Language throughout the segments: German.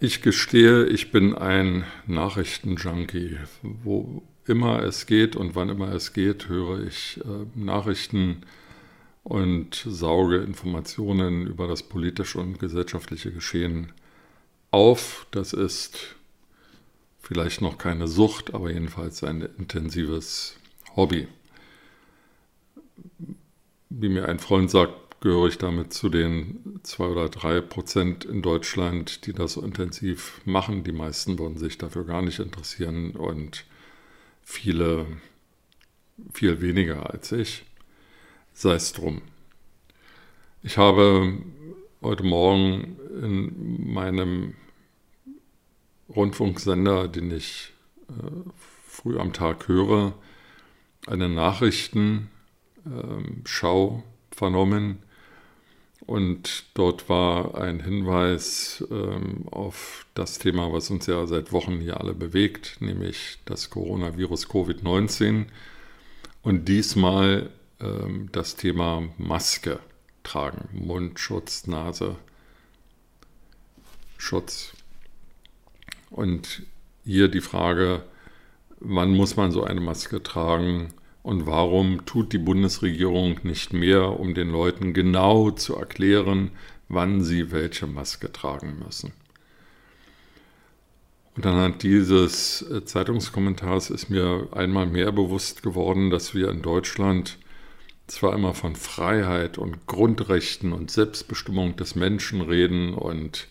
Ich gestehe, ich bin ein Nachrichtenjunkie. Wo immer es geht und wann immer es geht, höre ich äh, Nachrichten und sauge Informationen über das politische und gesellschaftliche Geschehen auf. Das ist vielleicht noch keine Sucht, aber jedenfalls ein intensives Hobby. Wie mir ein Freund sagt, gehöre ich damit zu den zwei oder drei Prozent in Deutschland, die das so intensiv machen. Die meisten würden sich dafür gar nicht interessieren und viele viel weniger als ich. Sei es drum. Ich habe heute Morgen in meinem Rundfunksender, den ich äh, früh am Tag höre, eine Nachrichtenschau äh, vernommen, und dort war ein Hinweis ähm, auf das Thema, was uns ja seit Wochen hier alle bewegt, nämlich das Coronavirus Covid-19. Und diesmal ähm, das Thema Maske tragen, Mundschutz, Nase, Schutz. Und hier die Frage, wann muss man so eine Maske tragen? Und warum tut die Bundesregierung nicht mehr, um den Leuten genau zu erklären, wann sie welche Maske tragen müssen? Und anhand dieses äh, Zeitungskommentars ist mir einmal mehr bewusst geworden, dass wir in Deutschland zwar immer von Freiheit und Grundrechten und Selbstbestimmung des Menschen reden und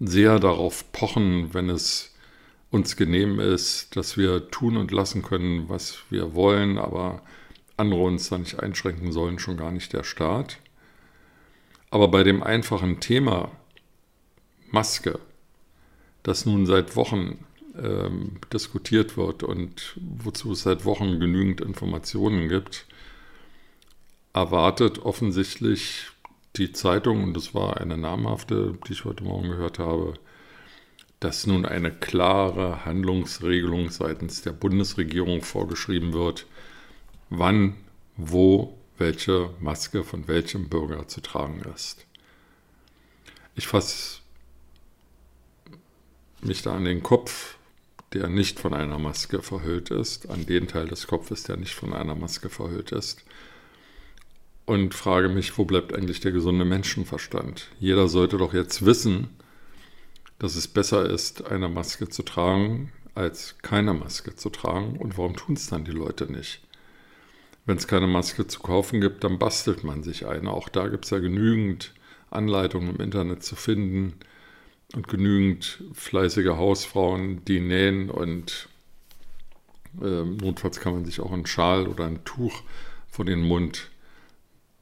sehr darauf pochen, wenn es uns genehm ist, dass wir tun und lassen können, was wir wollen, aber andere uns da nicht einschränken sollen, schon gar nicht der Staat. Aber bei dem einfachen Thema Maske, das nun seit Wochen ähm, diskutiert wird und wozu es seit Wochen genügend Informationen gibt, erwartet offensichtlich die Zeitung, und das war eine namhafte, die ich heute Morgen gehört habe, dass nun eine klare Handlungsregelung seitens der Bundesregierung vorgeschrieben wird, wann, wo welche Maske von welchem Bürger zu tragen ist. Ich fasse mich da an den Kopf, der nicht von einer Maske verhüllt ist, an den Teil des Kopfes, der nicht von einer Maske verhüllt ist, und frage mich, wo bleibt eigentlich der gesunde Menschenverstand? Jeder sollte doch jetzt wissen, dass es besser ist, eine Maske zu tragen, als keine Maske zu tragen. Und warum tun es dann die Leute nicht? Wenn es keine Maske zu kaufen gibt, dann bastelt man sich eine. Auch da gibt es ja genügend Anleitungen im Internet zu finden und genügend fleißige Hausfrauen, die nähen und äh, notfalls kann man sich auch einen Schal oder ein Tuch vor den Mund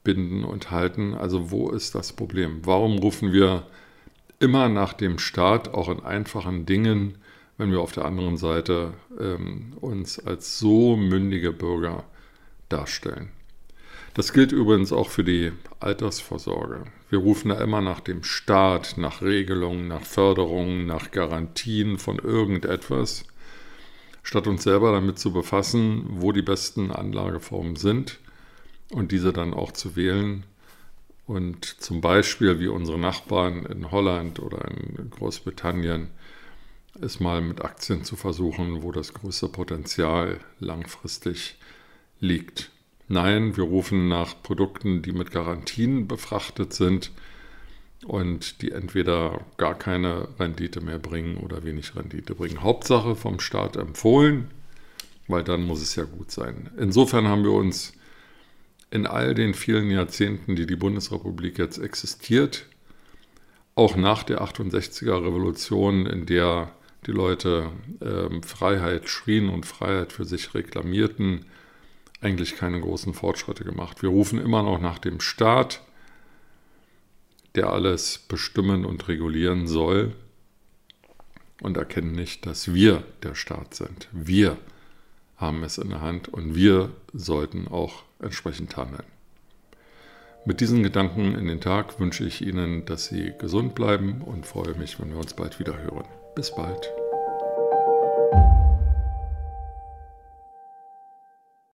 binden und halten. Also wo ist das Problem? Warum rufen wir immer nach dem Staat, auch in einfachen Dingen, wenn wir auf der anderen Seite ähm, uns als so mündige Bürger darstellen. Das gilt übrigens auch für die Altersvorsorge. Wir rufen da immer nach dem Staat, nach Regelungen, nach Förderungen, nach Garantien von irgendetwas, statt uns selber damit zu befassen, wo die besten Anlageformen sind und diese dann auch zu wählen und zum Beispiel wie unsere Nachbarn in Holland oder in Großbritannien es mal mit Aktien zu versuchen, wo das größte Potenzial langfristig liegt. Nein, wir rufen nach Produkten, die mit Garantien befrachtet sind und die entweder gar keine Rendite mehr bringen oder wenig Rendite bringen. Hauptsache vom Staat empfohlen, weil dann muss es ja gut sein. Insofern haben wir uns in all den vielen Jahrzehnten, die die Bundesrepublik jetzt existiert, auch nach der 68er Revolution, in der die Leute äh, Freiheit schrien und Freiheit für sich reklamierten, eigentlich keine großen Fortschritte gemacht. Wir rufen immer noch nach dem Staat, der alles bestimmen und regulieren soll. und erkennen nicht, dass wir der Staat sind. Wir haben es in der Hand und wir sollten auch entsprechend handeln. Mit diesen Gedanken in den Tag wünsche ich Ihnen, dass Sie gesund bleiben und freue mich, wenn wir uns bald wieder hören. Bis bald.